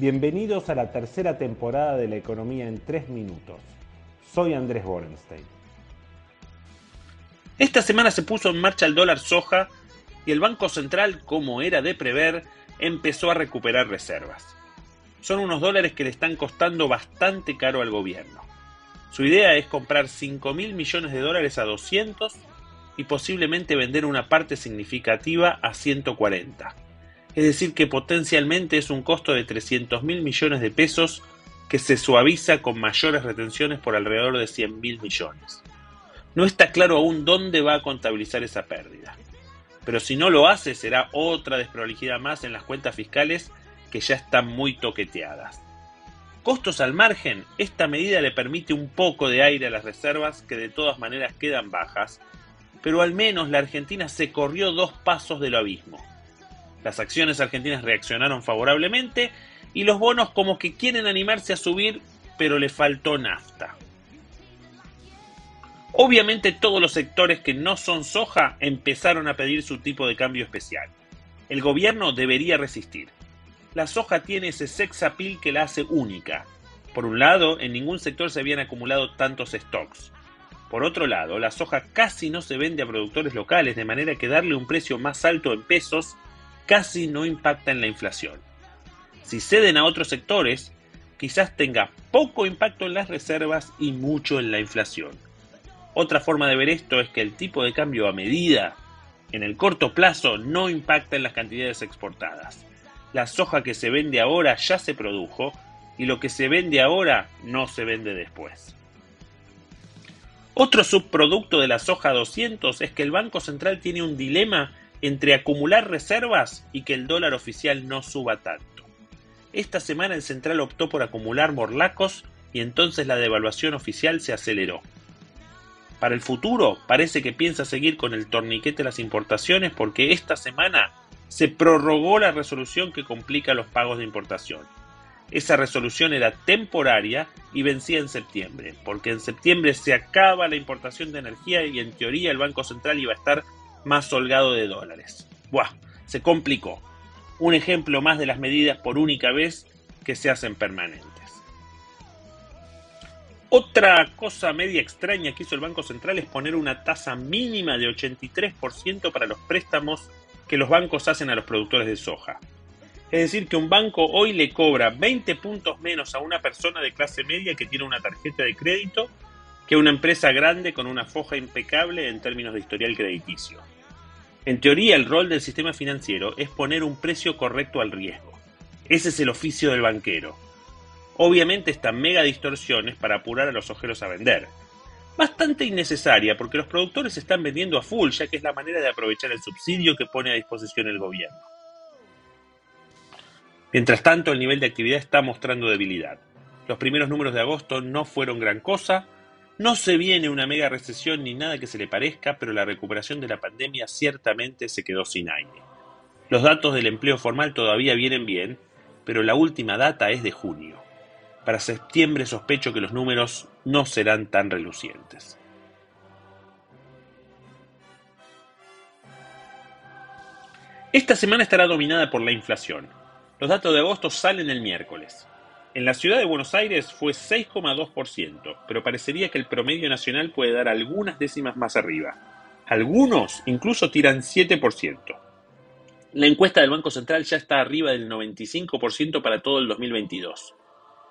Bienvenidos a la tercera temporada de La Economía en 3 Minutos. Soy Andrés Borenstein. Esta semana se puso en marcha el dólar soja y el Banco Central, como era de prever, empezó a recuperar reservas. Son unos dólares que le están costando bastante caro al gobierno. Su idea es comprar 5 mil millones de dólares a 200 y posiblemente vender una parte significativa a 140 es decir, que potencialmente es un costo de 300 mil millones de pesos que se suaviza con mayores retenciones por alrededor de 100 mil millones. No está claro aún dónde va a contabilizar esa pérdida, pero si no lo hace será otra desprolijidad más en las cuentas fiscales que ya están muy toqueteadas. Costos al margen, esta medida le permite un poco de aire a las reservas que de todas maneras quedan bajas, pero al menos la Argentina se corrió dos pasos del abismo. Las acciones argentinas reaccionaron favorablemente y los bonos como que quieren animarse a subir, pero le faltó nafta. Obviamente todos los sectores que no son soja empezaron a pedir su tipo de cambio especial. El gobierno debería resistir. La soja tiene ese sex appeal que la hace única. Por un lado, en ningún sector se habían acumulado tantos stocks. Por otro lado, la soja casi no se vende a productores locales, de manera que darle un precio más alto en pesos casi no impacta en la inflación. Si ceden a otros sectores, quizás tenga poco impacto en las reservas y mucho en la inflación. Otra forma de ver esto es que el tipo de cambio a medida en el corto plazo no impacta en las cantidades exportadas. La soja que se vende ahora ya se produjo y lo que se vende ahora no se vende después. Otro subproducto de la soja 200 es que el Banco Central tiene un dilema entre acumular reservas y que el dólar oficial no suba tanto. Esta semana el central optó por acumular morlacos y entonces la devaluación oficial se aceleró. Para el futuro parece que piensa seguir con el torniquete de las importaciones porque esta semana se prorrogó la resolución que complica los pagos de importación. Esa resolución era temporaria y vencía en septiembre, porque en septiembre se acaba la importación de energía y en teoría el Banco Central iba a estar más holgado de dólares. Buah, se complicó. Un ejemplo más de las medidas por única vez que se hacen permanentes. Otra cosa media extraña que hizo el Banco Central es poner una tasa mínima de 83% para los préstamos que los bancos hacen a los productores de soja. Es decir, que un banco hoy le cobra 20 puntos menos a una persona de clase media que tiene una tarjeta de crédito que una empresa grande con una foja impecable en términos de historial crediticio. En teoría, el rol del sistema financiero es poner un precio correcto al riesgo. Ese es el oficio del banquero. Obviamente esta mega distorsión es para apurar a los ojeros a vender. Bastante innecesaria porque los productores están vendiendo a full, ya que es la manera de aprovechar el subsidio que pone a disposición el gobierno. Mientras tanto, el nivel de actividad está mostrando debilidad. Los primeros números de agosto no fueron gran cosa, no se viene una mega recesión ni nada que se le parezca, pero la recuperación de la pandemia ciertamente se quedó sin aire. Los datos del empleo formal todavía vienen bien, pero la última data es de junio. Para septiembre sospecho que los números no serán tan relucientes. Esta semana estará dominada por la inflación. Los datos de agosto salen el miércoles. En la ciudad de Buenos Aires fue 6,2%, pero parecería que el promedio nacional puede dar algunas décimas más arriba. Algunos incluso tiran 7%. La encuesta del Banco Central ya está arriba del 95% para todo el 2022.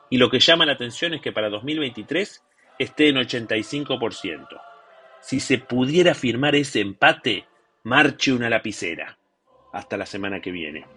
Y lo que llama la atención es que para 2023 esté en 85%. Si se pudiera firmar ese empate, marche una lapicera. Hasta la semana que viene.